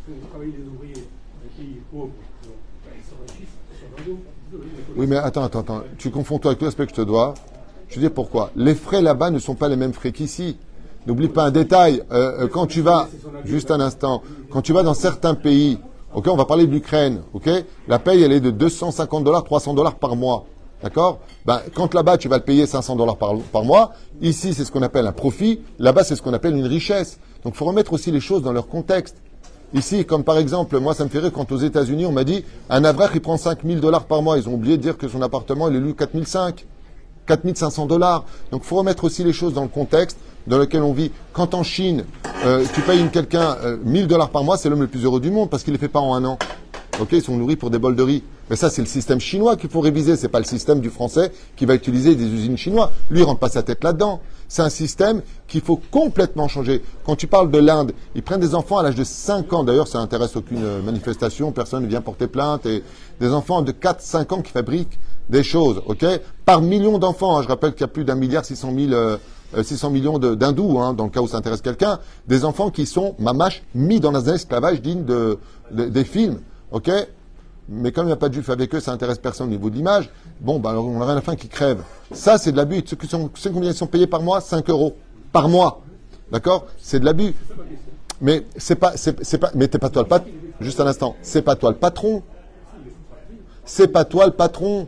font travailler les ouvriers pays pauvres, non, ils s'enrichissent sur leur dos. Désolé, mais Oui, mais attends, attends, attends. Tu confonds toi avec tout l'aspect que je te dois. Je veux dire pourquoi? Les frais là-bas ne sont pas les mêmes frais qu'ici. N'oublie pas un détail. Euh, euh, quand tu vas, juste un instant, quand tu vas dans certains pays, ok, on va parler de l'Ukraine, ok, la paye elle est de 250 dollars, 300 dollars par mois. D'accord ben, Quand là-bas, tu vas le payer 500 dollars par, mois, ici, c'est ce qu'on appelle un profit, là-bas, c'est ce qu'on appelle une richesse. Donc, il faut remettre aussi les choses dans leur contexte. Ici, comme par exemple, moi, ça me fait rire quand aux États-Unis, on m'a dit, un avril, il prend 5000 dollars par mois. Ils ont oublié de dire que son appartement, il est lu 4005. 4500 dollars. Donc, il faut remettre aussi les choses dans le contexte dans lequel on vit. Quand en Chine, euh, tu payes quelqu'un euh, 1000 dollars par mois, c'est l'homme le plus heureux du monde parce qu'il les fait pas en un an. Ok, ils sont nourris pour des bols de riz. Mais ça, c'est le système chinois qu'il faut réviser. C'est pas le système du français qui va utiliser des usines chinoises. Lui, il rentre pas sa tête là-dedans. C'est un système qu'il faut complètement changer. Quand tu parles de l'Inde, ils prennent des enfants à l'âge de 5 ans. D'ailleurs, ça n'intéresse aucune euh, manifestation. Personne ne vient porter plainte. Des enfants de 4-5 ans qui fabriquent des choses. Ok, par million d'enfants. hein. Je rappelle qu'il y a plus d'un milliard 600 000 euh, euh, 600 millions d'hindous, hein, dans le cas où ça intéresse quelqu'un, des enfants qui sont, mamache, mis dans un esclavage digne de, de- des films, ok? Mais comme il n'y a pas de juifs avec eux, ça intéresse personne au niveau de l'image. Bon, ben alors on a rien à fin qui crèvent. Ça, c'est de l'abus. Ceux qui sont, combien ils sont payés par mois? 5 euros. Par mois. D'accord? C'est de l'abus. Mais c'est pas, c'est, pas, mais t'es pas toi le patron. Juste un instant. C'est pas toi le patron. C'est pas toi le patron.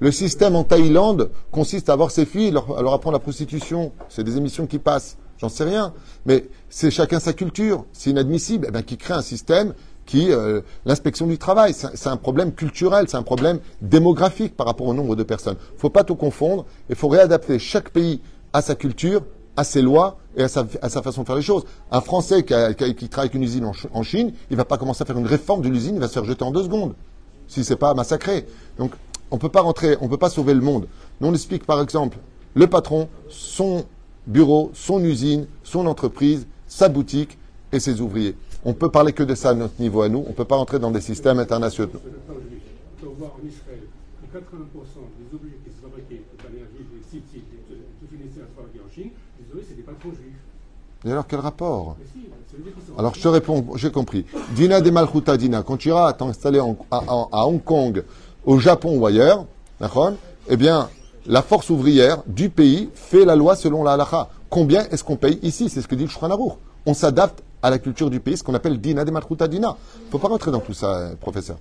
Le système en Thaïlande consiste à avoir ses filles, leur, à leur apprendre la prostitution. C'est des émissions qui passent. J'en sais rien. Mais c'est chacun sa culture. C'est inadmissible. Eh ben, qui crée un système qui, euh, l'inspection du travail, c'est un problème culturel, c'est un problème démographique par rapport au nombre de personnes. faut pas tout confondre. Il faut réadapter chaque pays à sa culture, à ses lois et à sa, façon de faire les choses. Un Français qui, travaille avec une usine en, Ch- en Chine, il va pas commencer à faire une réforme de l'usine, il va se faire jeter en deux secondes, si c'est pas massacré. Donc, on peut pas rentrer, on peut pas sauver le monde. On explique par exemple le patron, son bureau, son usine, son entreprise, sa boutique et ses ouvriers. On peut parler que de ça à notre niveau à nous. On peut pas rentrer dans des systèmes internationaux. Sur le plan juif, on peut voir en Israël que 80% des objets qui sont fabriqués de manière juive, les sites, sites, les- tout finissait à se fabriquer en Chine, désolé, c'est des patrons juifs. Et alors, quel rapport. Alors, je te réponds, j'ai compris. Dina de Malchuta Dina, quand tu iras t'installer à, Hong Kong, au Japon ou ailleurs, eh bien, la force ouvrière du pays fait la loi selon la halakha. Combien est-ce qu'on paye ici? C'est ce que dit le Shulchan. On s'adapte à la culture du pays, ce qu'on appelle Dina de Malchuta Dina. faut pas rentrer dans tout ça, euh, professeur.